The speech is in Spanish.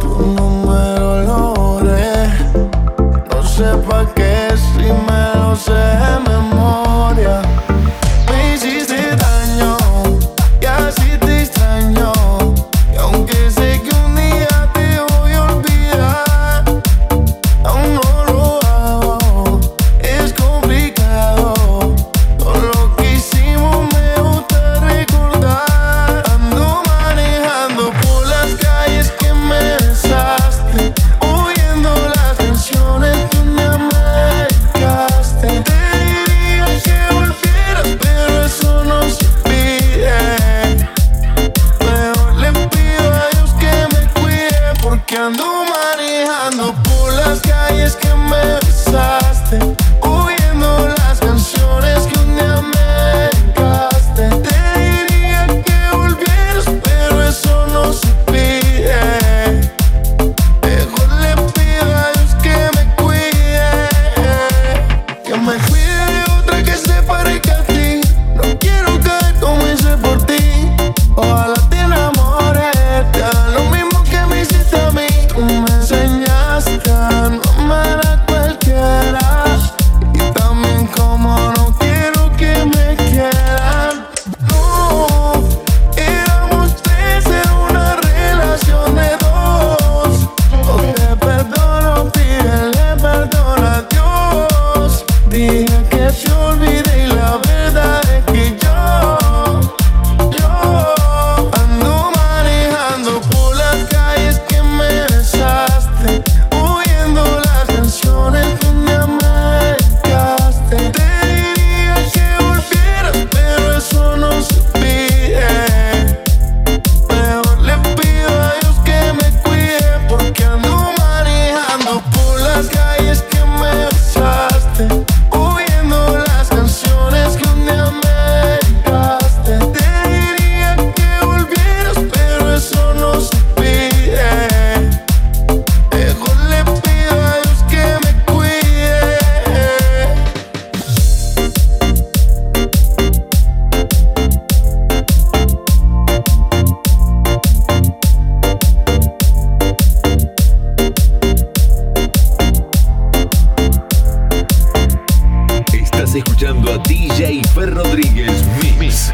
Tú no me doloré, no sepa que es si me lo sé. Buscando las calles que escuchando a DJ Fer Rodríguez Mix.